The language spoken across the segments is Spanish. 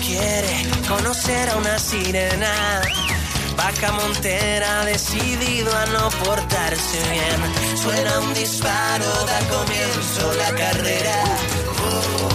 quiere conocer a una sirena. Vaca Montera decidido a no portarse bien. Suena un disparo, da comienzo la carrera.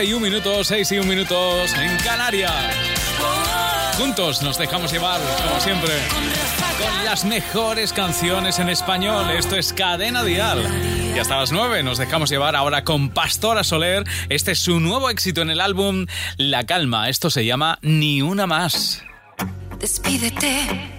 7 y un minuto, 6 y un minutos en Canarias. Juntos nos dejamos llevar, como siempre, con las mejores canciones en español. Esto es Cadena Dial. Y hasta las 9 nos dejamos llevar ahora con Pastora Soler. Este es su nuevo éxito en el álbum La Calma. Esto se llama Ni una más. Despídete,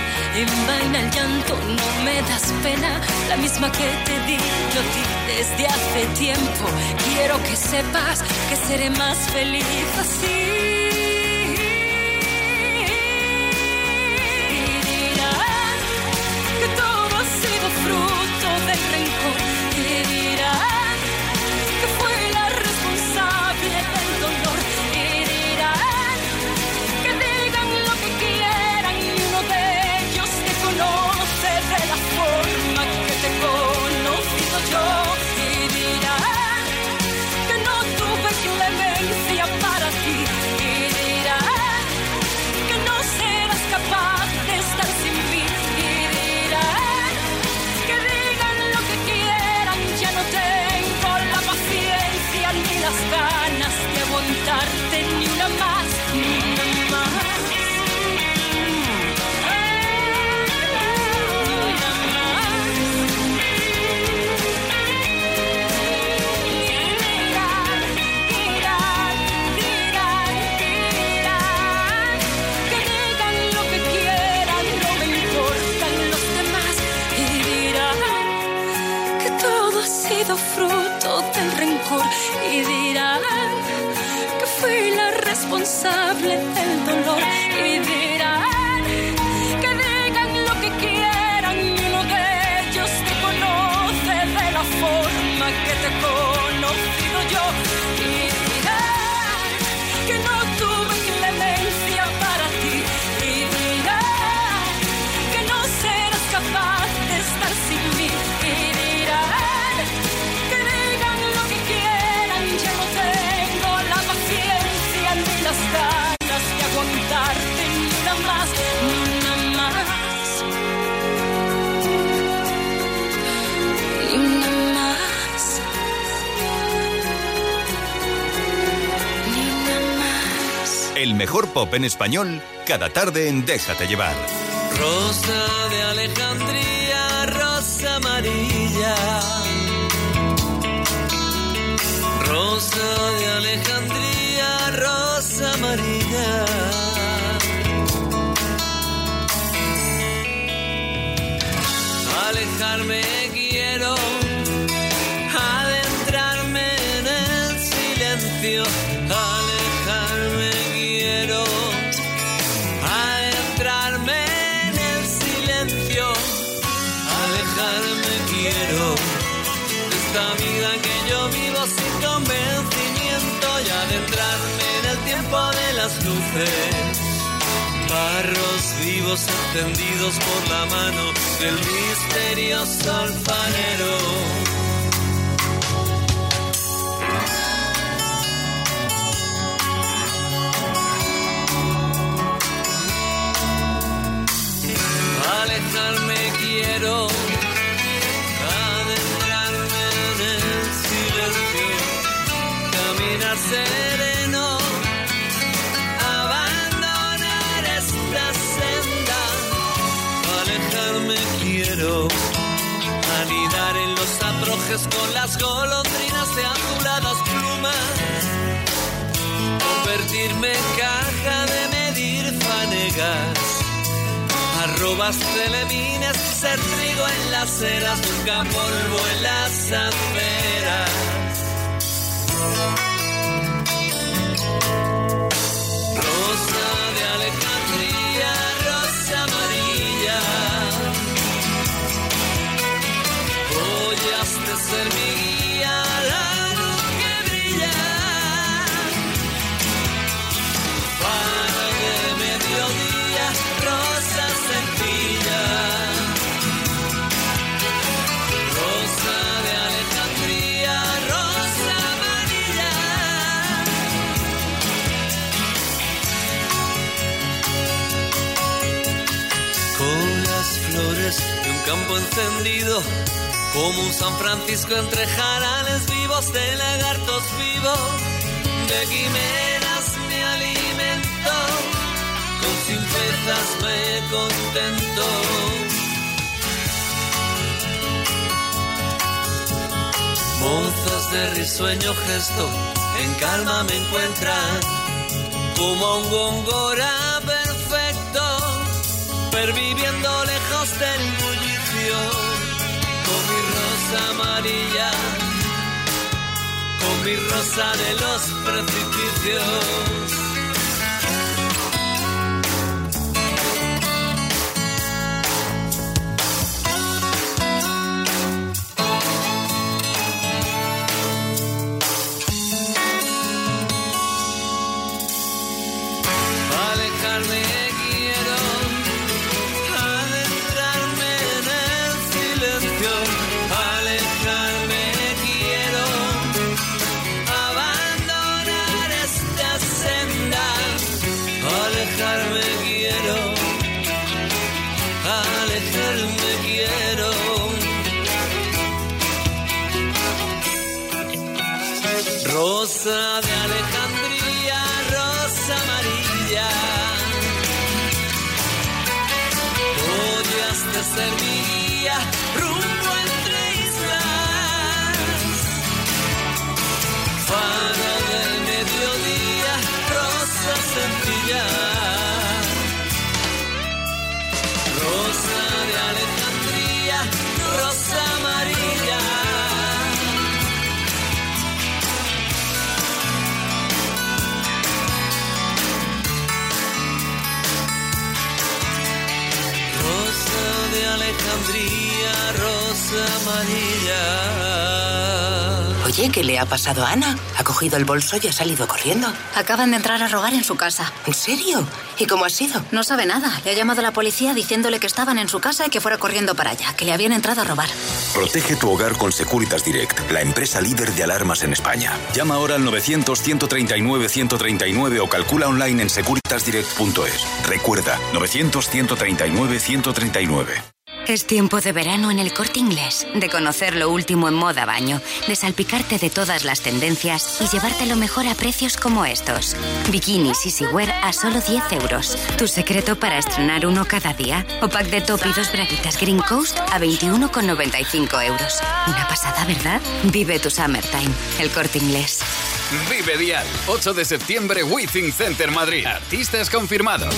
Envaina el llanto, no me das pena. La misma que te di yo a ti desde hace tiempo. Quiero que sepas que seré más feliz así. En español, cada tarde en Déjate llevar. Rosa de Alejandría, rosa amarilla. Rosa de Alejandría, rosa amarilla. Alejarme Barros vivos encendidos por la mano del misterioso alfarero. Alejarme quiero, con las golondrinas de azuladas plumas, convertirme en caja de medir fanegas arrobas telemines, ser trigo en las eras, nunca polvo en las aceras. De un campo encendido, como un San Francisco entre jarales vivos de lagartos vivos, de quimeras me alimento, con simplezas me contento. Monzas de risueño gesto, en calma me encuentran, como un gongora perviviendo lejos del bullicio, con mi rosa amarilla, con mi rosa de los precipicios. Amarilla. Oye, ¿qué le ha pasado a Ana? Ha cogido el bolso y ha salido corriendo. Acaban de entrar a robar en su casa. ¿En serio? ¿Y cómo ha sido? No sabe nada. Le ha llamado a la policía diciéndole que estaban en su casa y que fuera corriendo para allá, que le habían entrado a robar. Protege tu hogar con Securitas Direct, la empresa líder de alarmas en España. Llama ahora al 900-139-139 o calcula online en securitasdirect.es. Recuerda, 900-139-139. Es tiempo de verano en el corte inglés, de conocer lo último en moda baño, de salpicarte de todas las tendencias y llevarte lo mejor a precios como estos. Bikinis y Wear a solo 10 euros. ¿Tu secreto para estrenar uno cada día? O pack de top y dos braguitas Green Coast a 21,95 euros. Una pasada, ¿verdad? Vive tu summertime. El corte inglés. Vive Dial, 8 de septiembre, Withing Center Madrid. Artistas confirmados.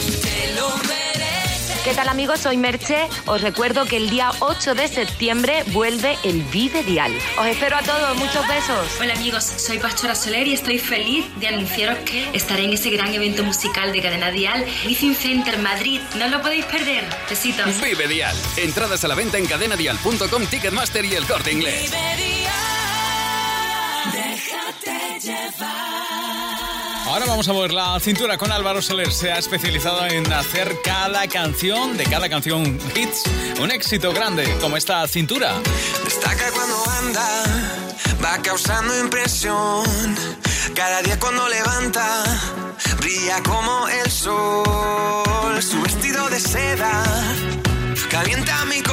¿Qué tal amigos? Soy Merche. Os recuerdo que el día 8 de septiembre vuelve el Vive Dial. Os espero a todos, muchos besos. Hola amigos, soy Pastora Soler y estoy feliz de anunciaros que estaré en ese gran evento musical de Cadena Dial, Within Center Madrid. No lo podéis perder. Besitos. Vive Dial. Entradas a la venta en cadenadial.com, Ticketmaster y el corte inglés. Déjate llevar. Ahora vamos a mover la cintura con Álvaro Soler. Se ha especializado en hacer cada canción, de cada canción hits, un éxito grande, como esta cintura. Destaca cuando anda, va causando impresión. Cada día cuando levanta, brilla como el sol. Su vestido de seda calienta mi corazón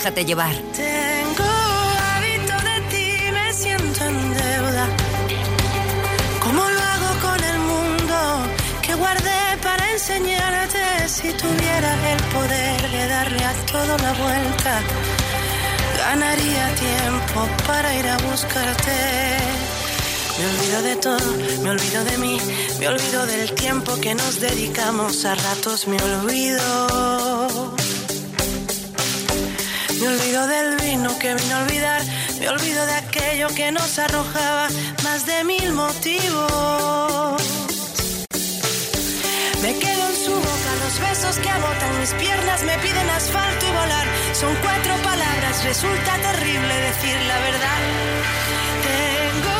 Déjate llevar. Tengo hábito de ti, me siento en deuda. ¿Cómo lo hago con el mundo que guardé para enseñarte? Si tuviera el poder de darle a todo la vuelta, ganaría tiempo para ir a buscarte. Me olvido de todo, me olvido de mí, me olvido del tiempo que nos dedicamos, a ratos me olvido. Me olvido del vino que vino a olvidar, me olvido de aquello que nos arrojaba más de mil motivos. Me quedo en su boca los besos que agotan mis piernas me piden asfalto y volar. Son cuatro palabras, resulta terrible decir la verdad. Tengo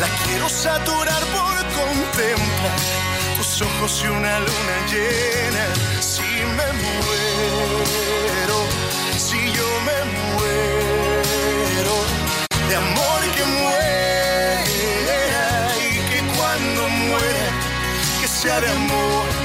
La quiero saturar por contemplar tus ojos y una luna llena. Si me muero, si yo me muero, de amor que muera y que cuando muera, que sea de amor.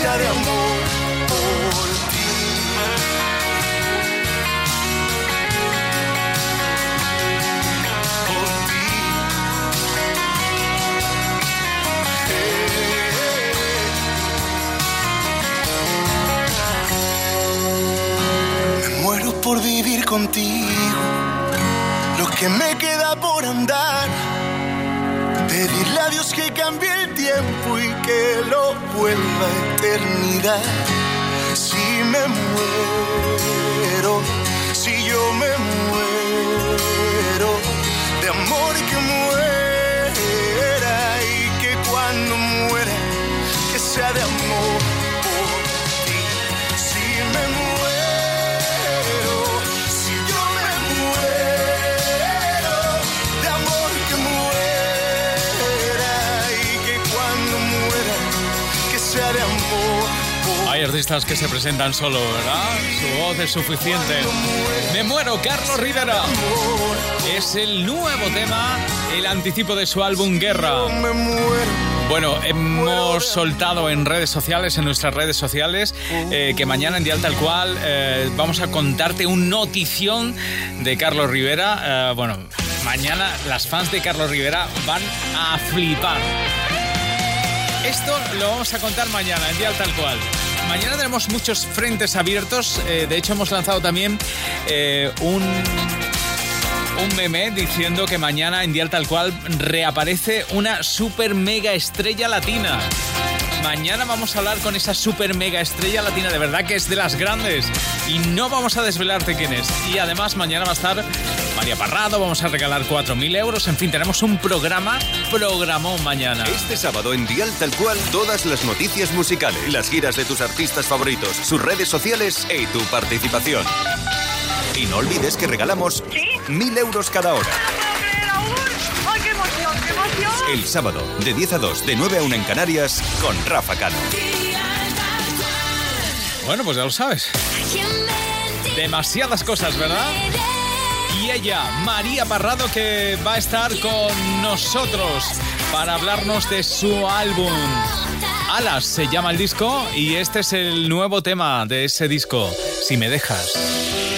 De amor por ti. Por ti. Me muero por vivir contigo, lo que me queda por andar. Pedirle a Dios que cambie el tiempo y que lo vuelva a eternidad. Si me muero, si yo me muero, de amor que muera y que cuando muera, que sea de amor que se presentan solo, ¿verdad? Su voz es suficiente. Me muero, Carlos Rivera. Es el nuevo tema, el anticipo de su álbum Guerra. Bueno, hemos soltado en redes sociales, en nuestras redes sociales, eh, que mañana en Dial Tal Cual eh, vamos a contarte un notición de Carlos Rivera. Eh, bueno, mañana las fans de Carlos Rivera van a flipar. Esto lo vamos a contar mañana en Dial Tal Cual. Mañana tenemos muchos frentes abiertos. eh, de hecho, hemos lanzado también eh, un, un meme diciendo que mañana en Dial Tal Cual reaparece una super mega estrella latina. Mañana vamos a hablar con esa super mega estrella latina, de verdad que es de las grandes. Y no vamos a desvelarte quién es. Y además mañana va a estar María Parrado, vamos a regalar 4.000 euros. En fin, tenemos un programa, programón mañana. Este sábado en Dial Tal Cual, todas las noticias musicales, las giras de tus artistas favoritos, sus redes sociales y tu participación. Y no olvides que regalamos mil euros cada hora. El sábado, de 10 a 2, de 9 a 1 en Canarias, con Rafa Cano. Bueno, pues ya lo sabes. Demasiadas cosas, ¿verdad? Y ella, María Parrado, que va a estar con nosotros para hablarnos de su álbum. Alas se llama el disco y este es el nuevo tema de ese disco, Si me dejas.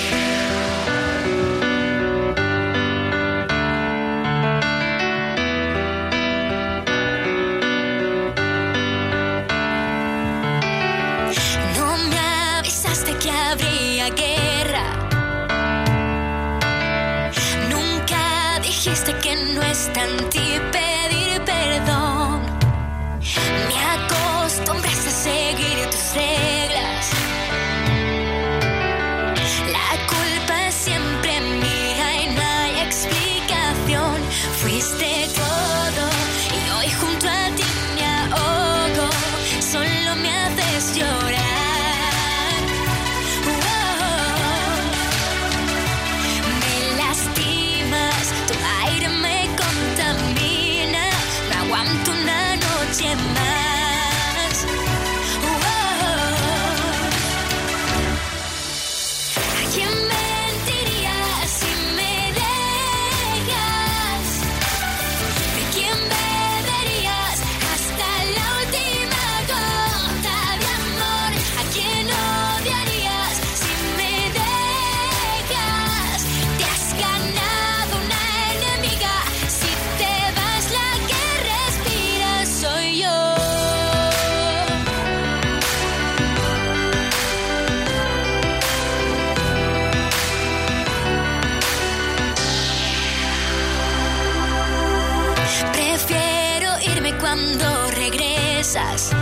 cosas.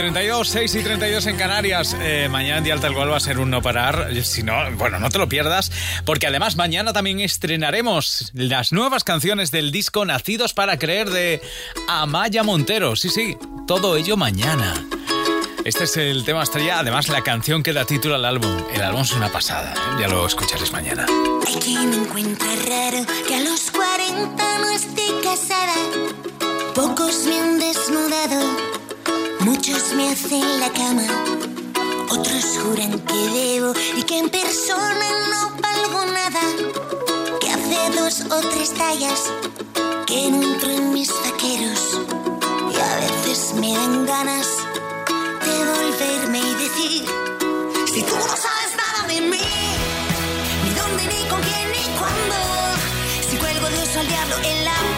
32, 6 y 32 en Canarias. Eh, mañana Día Tal Cual va a ser un no parar. Eh, si no, bueno, no te lo pierdas, porque además mañana también estrenaremos las nuevas canciones del disco Nacidos para Creer de Amaya Montero. Sí, sí, todo ello mañana. Este es el tema estrella, además la canción que da título al álbum. El álbum es una pasada, ¿eh? ya lo escucharéis mañana. Aquí me encuentra raro que a los 40 no esté casada. Pocos me han desnudado Muchos me hacen la cama, otros juran que debo y que en persona no valgo nada. Que hace dos o tres tallas que no entro en mis vaqueros y a veces me dan ganas de volverme y decir: Si tú no sabes nada de mí, ni dónde, ni con quién, ni cuándo, si cuelgo de eso al diablo en la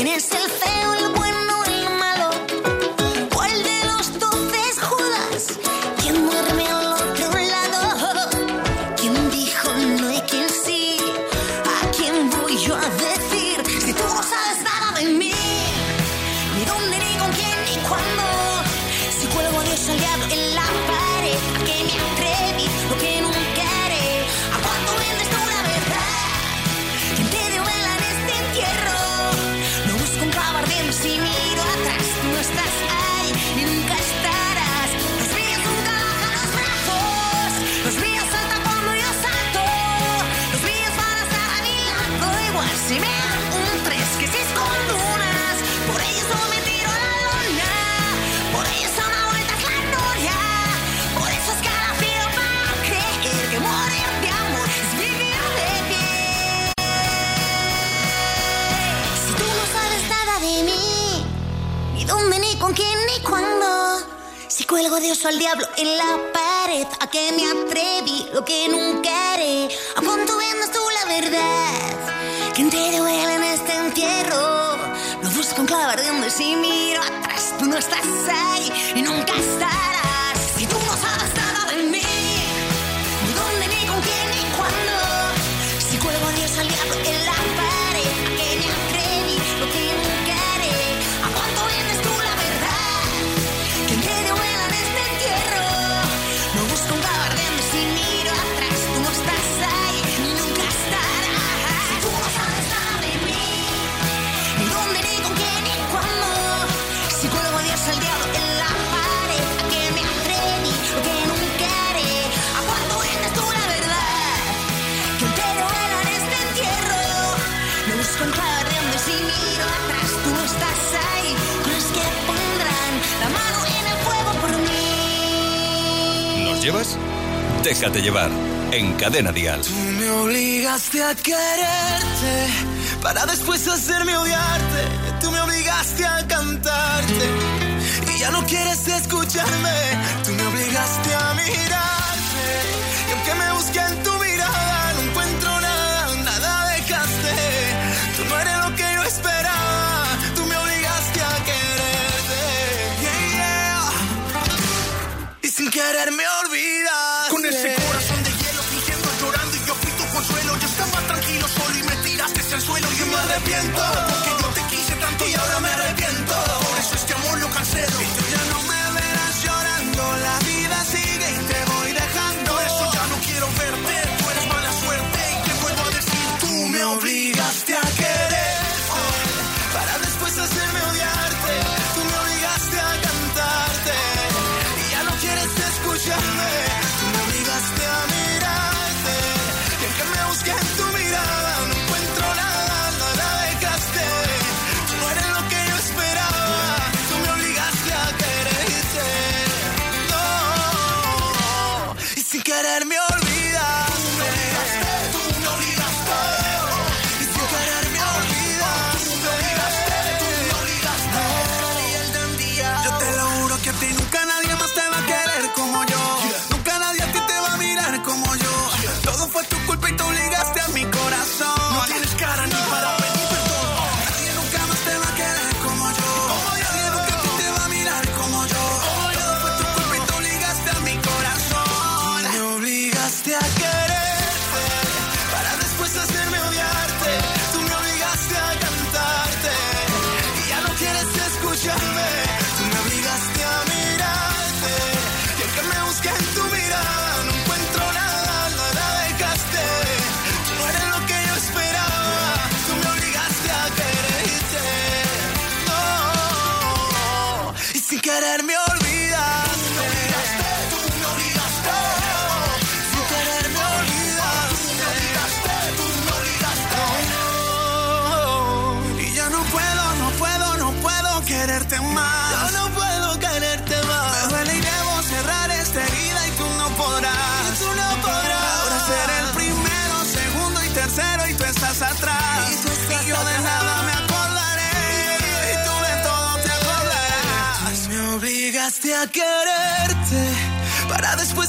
Venus. Llevas? Déjate llevar en Cadena Dial. Tú me obligaste a quererte para después hacerme odiarte. Tú me obligaste a cantarte y ya no quieres escucharme. Tú me obligaste a mirarte y aunque me busque en tu me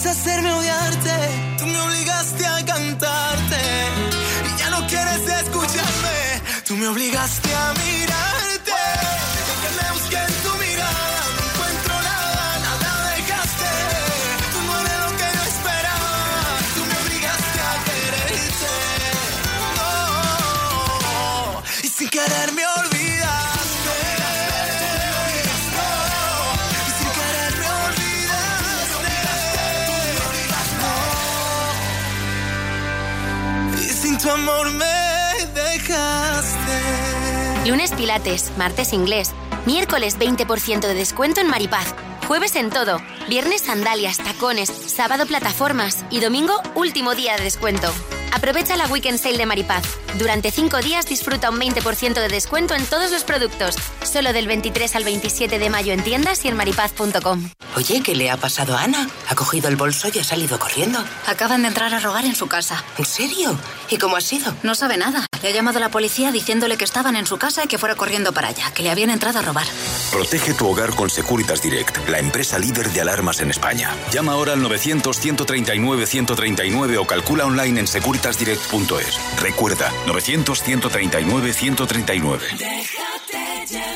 hacerme odiarte. Tú me obligaste a cantarte y ya no quieres escucharme. Tú me obligaste a mirarte. Amor me dejaste. Lunes Pilates, martes inglés, miércoles 20% de descuento en Maripaz, jueves en todo, viernes sandalias, tacones, sábado plataformas y domingo último día de descuento. Aprovecha la Weekend Sale de Maripaz. Durante 5 días disfruta un 20% de descuento en todos los productos. Solo del 23 al 27 de mayo en tiendas y en maripaz.com. Oye, ¿qué le ha pasado a Ana? Ha cogido el bolso y ha salido corriendo. Acaban de entrar a robar en su casa. ¿En serio? ¿Y cómo ha sido? No sabe nada. Le ha llamado a la policía diciéndole que estaban en su casa y que fuera corriendo para allá, que le habían entrado a robar. Protege tu hogar con Securitas Direct, la empresa líder de alarmas en España. Llama ahora al 900-139-139 o calcula online en securitasdirect.es. Recuerda, 900-139-139.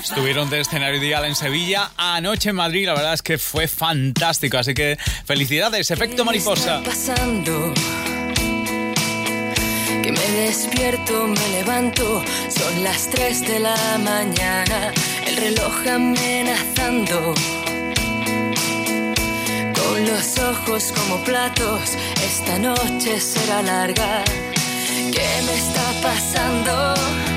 Estuvieron de escenario ideal en Sevilla, anoche en Madrid, la verdad es que fue fantástico, así que felicidades, efecto mariposa. pasando? Que me despierto, me levanto, son las 3 de la mañana, el reloj amenazando. Con los ojos como platos, esta noche será larga. ¿Qué me está pasando?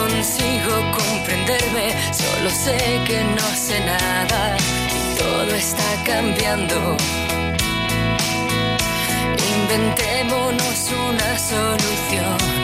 Consigo comprenderme, solo sé que no sé nada todo está cambiando. Inventémonos una solución.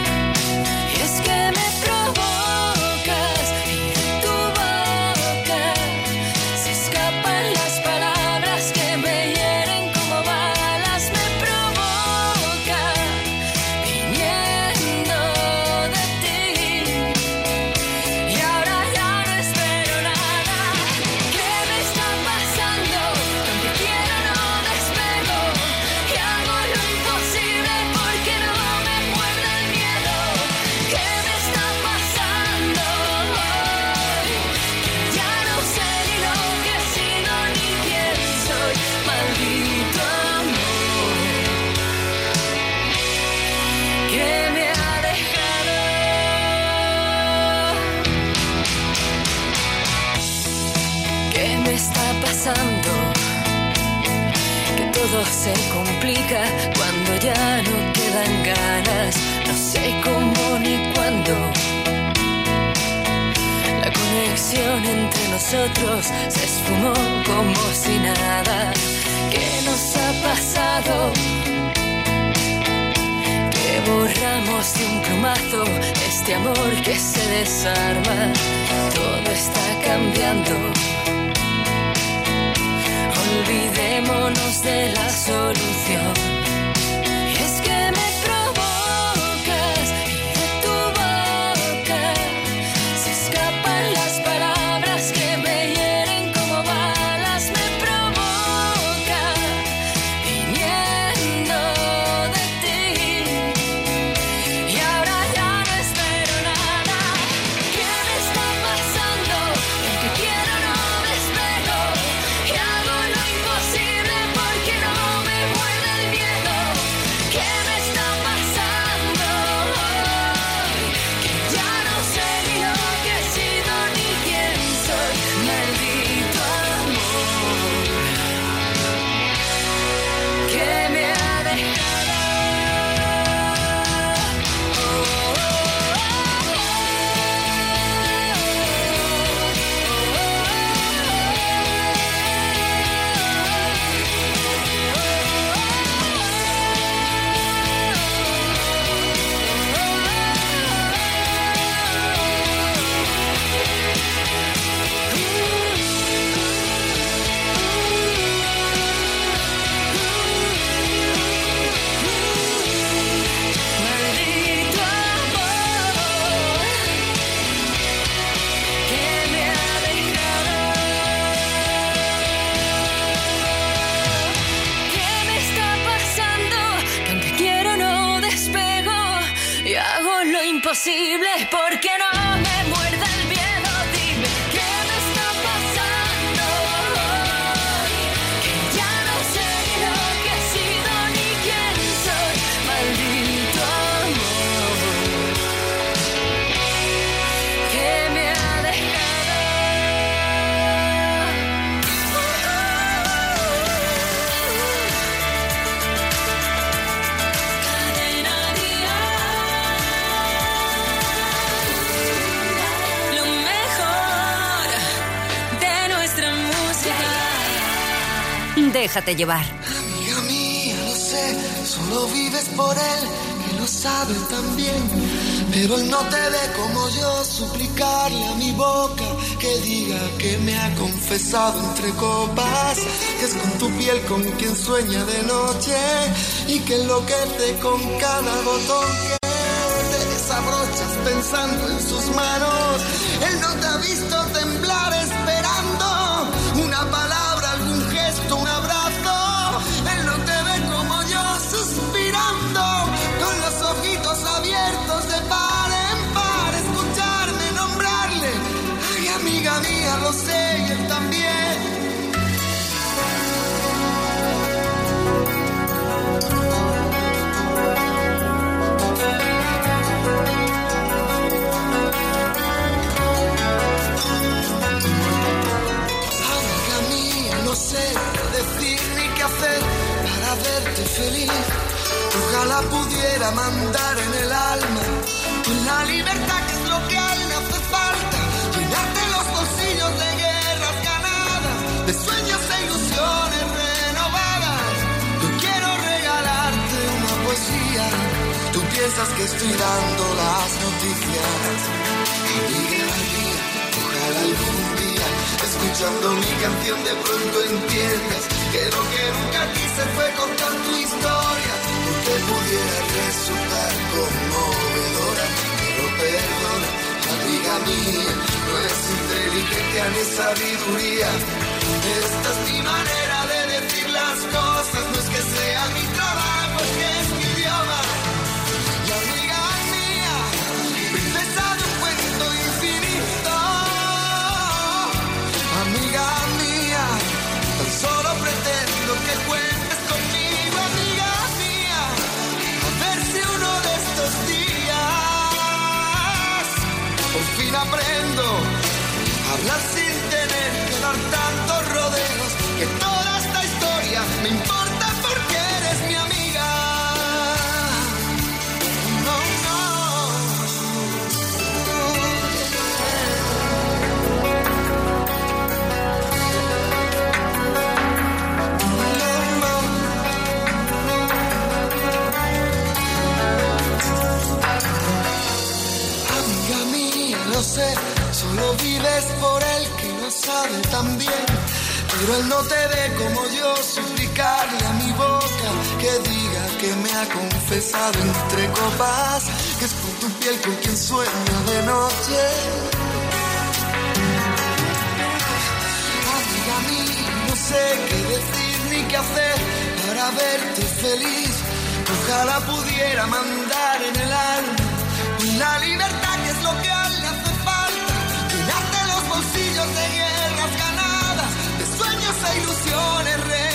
Déjate llevar. Amiga mía, lo sé, solo vives por él, que lo sabe también. Pero él no te ve como yo, suplicarle a mi boca que diga que me ha confesado entre copas, que es con tu piel con quien sueña de noche y que enloquece con cada botón que te desabrochas pensando en sus manos. Él no te ha visto temblar esperando Ojalá pudiera mandar en el alma con la libertad que es lo que a él le hace falta. Llenarte los bolsillos de guerras ganadas, de sueños e ilusiones renovadas. Yo quiero regalarte una poesía. Tú piensas que estoy dando las noticias. Amiga mía, ojalá algún día escuchando mi canción de pronto entiendas que lo que nunca quise fue contar tu historia porque pudiera resultar conmovedora. Pero perdona amiga mía no es inteligencia ni sabiduría. Esta es mi manera de decir las cosas no es que sea mi trabajo es Hablar Pero él no te ve como yo suplicarle a mi boca que diga que me ha confesado entre copas que es por tu piel con quien sueño de noche. Amiga mía, no sé qué decir ni qué hacer para verte feliz. Ojalá pudiera mandar en el alma la libertad que es lo que a él le hace falta. Llenarte los bolsillos de sueños e ilusiones renovadas.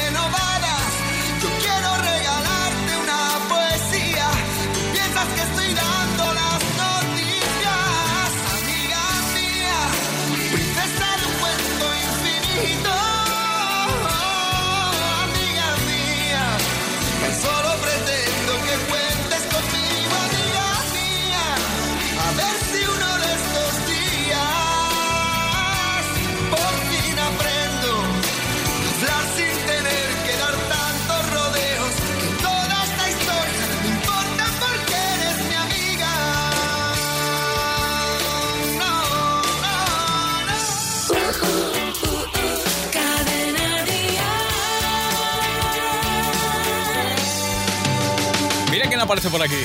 Aparece por aquí.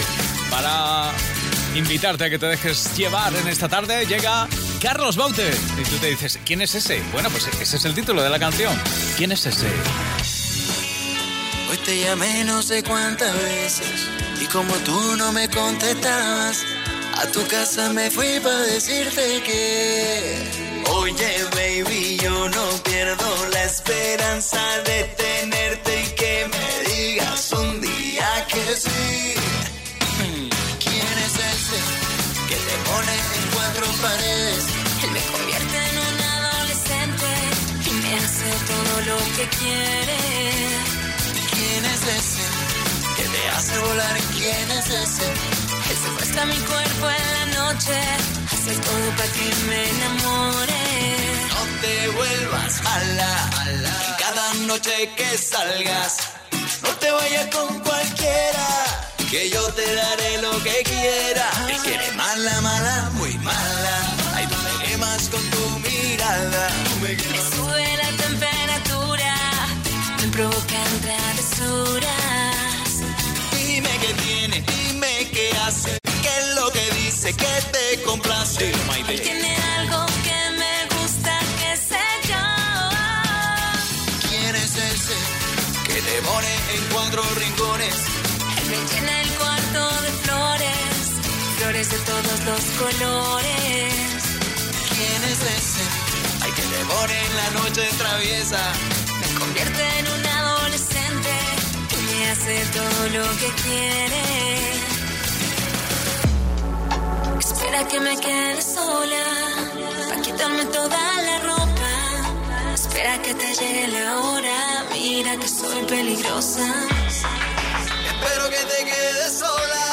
Para invitarte a que te dejes llevar en esta tarde, llega Carlos Baute. Y tú te dices, ¿quién es ese? Bueno, pues ese es el título de la canción. ¿Quién es ese? Hoy te llamé no sé cuántas veces y como tú no me contestabas, a tu casa me fui para decirte que, oye baby, yo no pierdo la esperanza de tenerte que sí. ¿Quién es ese que te pone en cuatro paredes? Él me convierte en un adolescente y me hace todo lo que quiere. ¿Quién es ese que te hace volar? ¿Quién es ese? Él secuestra mi cuerpo en la noche, hace todo para que me enamore. No te vuelvas mala, en cada noche que salgas. No te vayas con cualquiera, que yo te daré lo que quiera. Y que eres mala, mala, muy mala. Ay, tú me quemas con tu mirada. Tú me sube la temperatura, me provocan travesuras. Dime qué tiene, dime qué hace, qué es lo que dice, que te complace. Pone en cuatro rincones? Él me llena el cuarto de flores, flores de todos los colores. ¿Quién es ese? Ay, que te pone en la noche traviesa. Me convierte en un adolescente y me hace todo lo que quiere. Espera que me quede sola, para quitarme toda la ropa. Espera que te llegue la hora, mira que soy peligrosa. Espero que te quedes sola.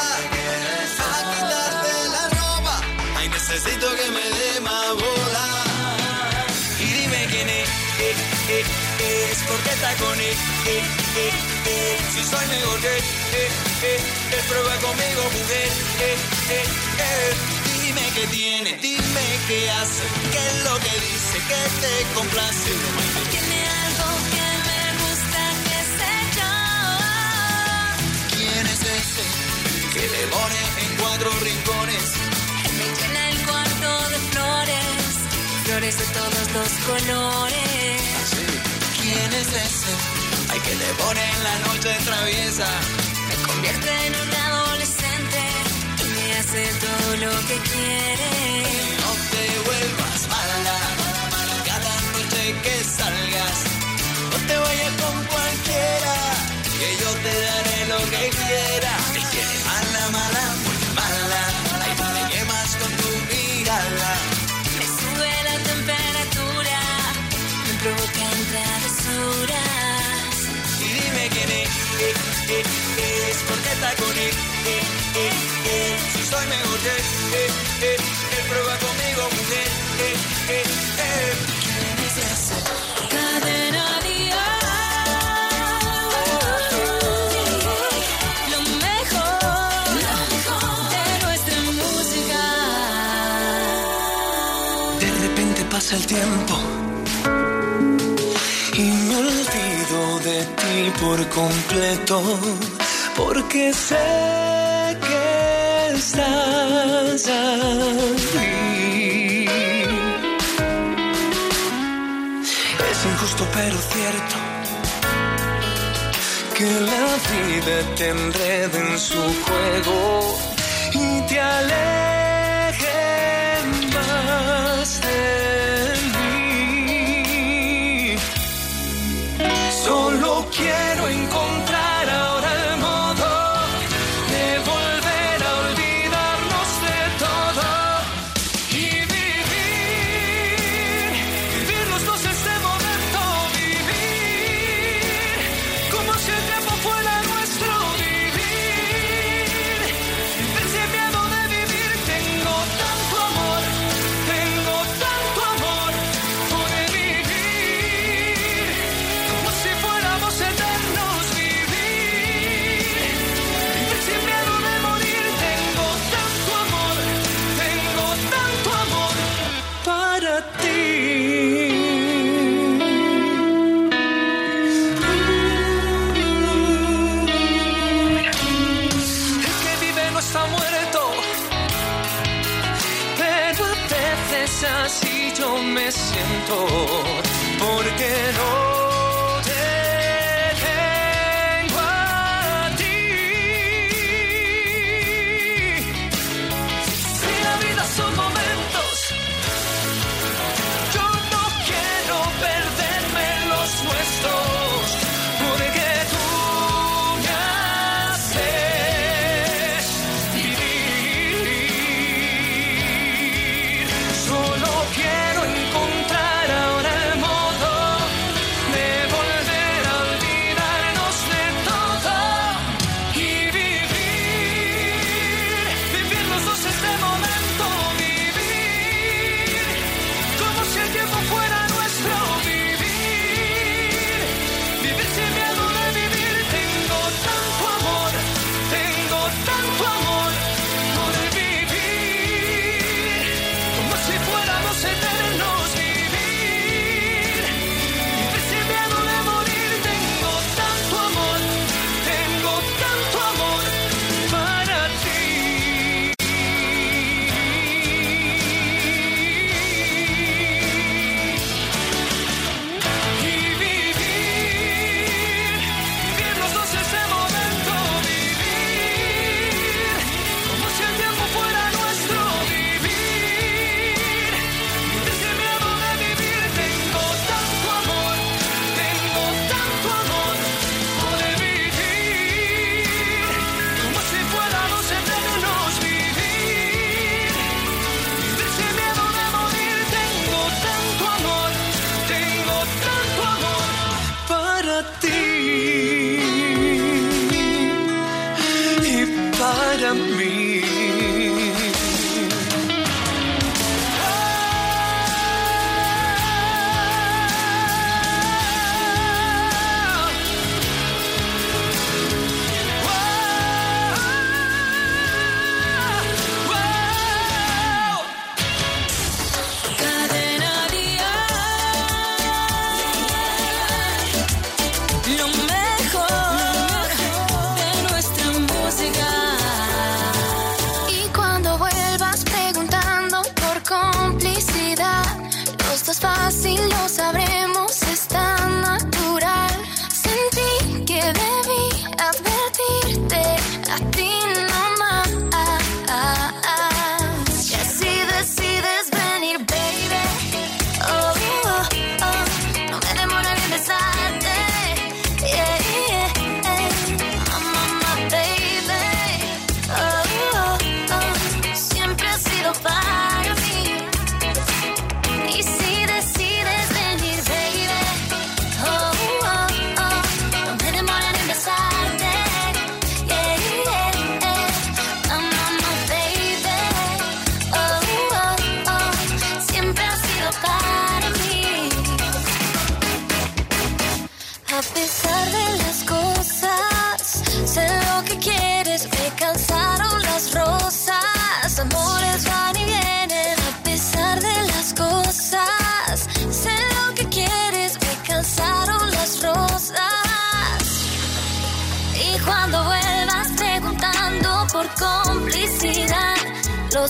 A quitarte la ropa. Ay, necesito que me dé más bola. Y dime quién es, eh, eh, eh, es porque está con él. Eh, eh. Si soy mejor que él, prueba conmigo, mujer. Dime qué tiene, dime qué hace, qué es lo que dice, que te complace. Tiene algo que me gusta, que sé yo. ¿Quién es ese que le pone en cuatro rincones? Me llena el cuarto de flores, flores de todos los colores. ¿Quién es ese? Ay, que le pone en la noche traviesa. Me convierte en un adolescente y me hace todo lo que quiere. No que salgas. No te vayas con cualquiera, que yo te daré lo que quiera. Me quiere mala, mala, muy mala. Ahí tú me con tu mirada. Me sube la temperatura, me provocan travesuras. Y dime quién es, eh, eh, eh es porque está con él. Eh, eh, eh, si soy mejor que él, él prueba conmigo, mujer. el tiempo y me olvido de ti por completo, porque sé que estás aquí. Es injusto pero cierto que la vida te enreda en su juego y te aleja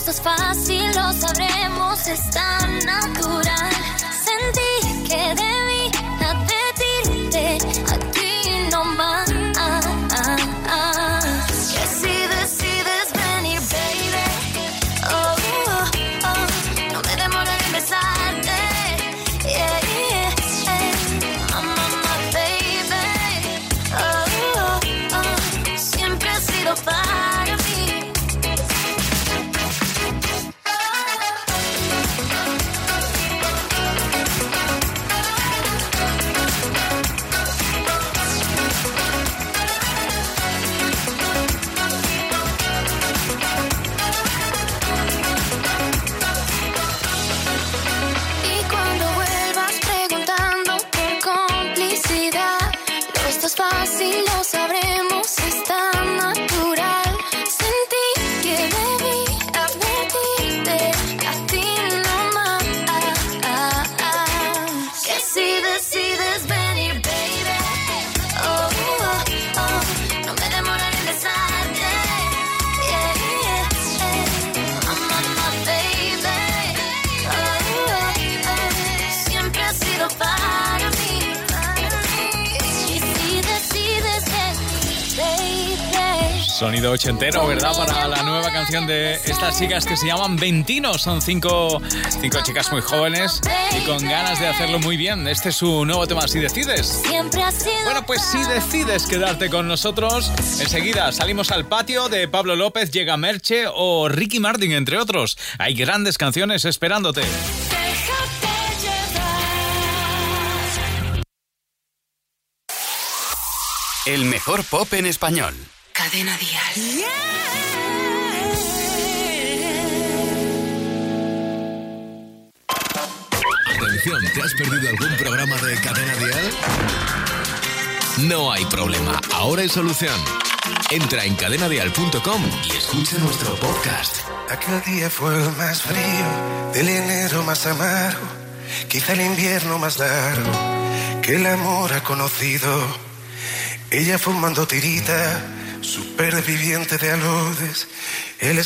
Los dos fácil lo sabremos, es tan natural. Ochentero, ¿verdad? Para la nueva canción de estas chicas que se llaman Ventino. Son cinco, cinco chicas muy jóvenes y con ganas de hacerlo muy bien. Este es su nuevo tema, Si Decides. Bueno, pues si decides quedarte con nosotros, enseguida salimos al patio de Pablo López, llega Merche o Ricky Martin, entre otros. Hay grandes canciones esperándote. El mejor pop en español. Cadena Dial. Atención, ¿te has perdido algún programa de Cadena Dial? No hay problema, ahora hay solución. Entra en cadenadial.com y escucha nuestro podcast. Aquel día fue el más frío del enero más amargo, quizá el invierno más largo que el amor ha conocido. Ella fumando tirita, superviviente de alodes, él es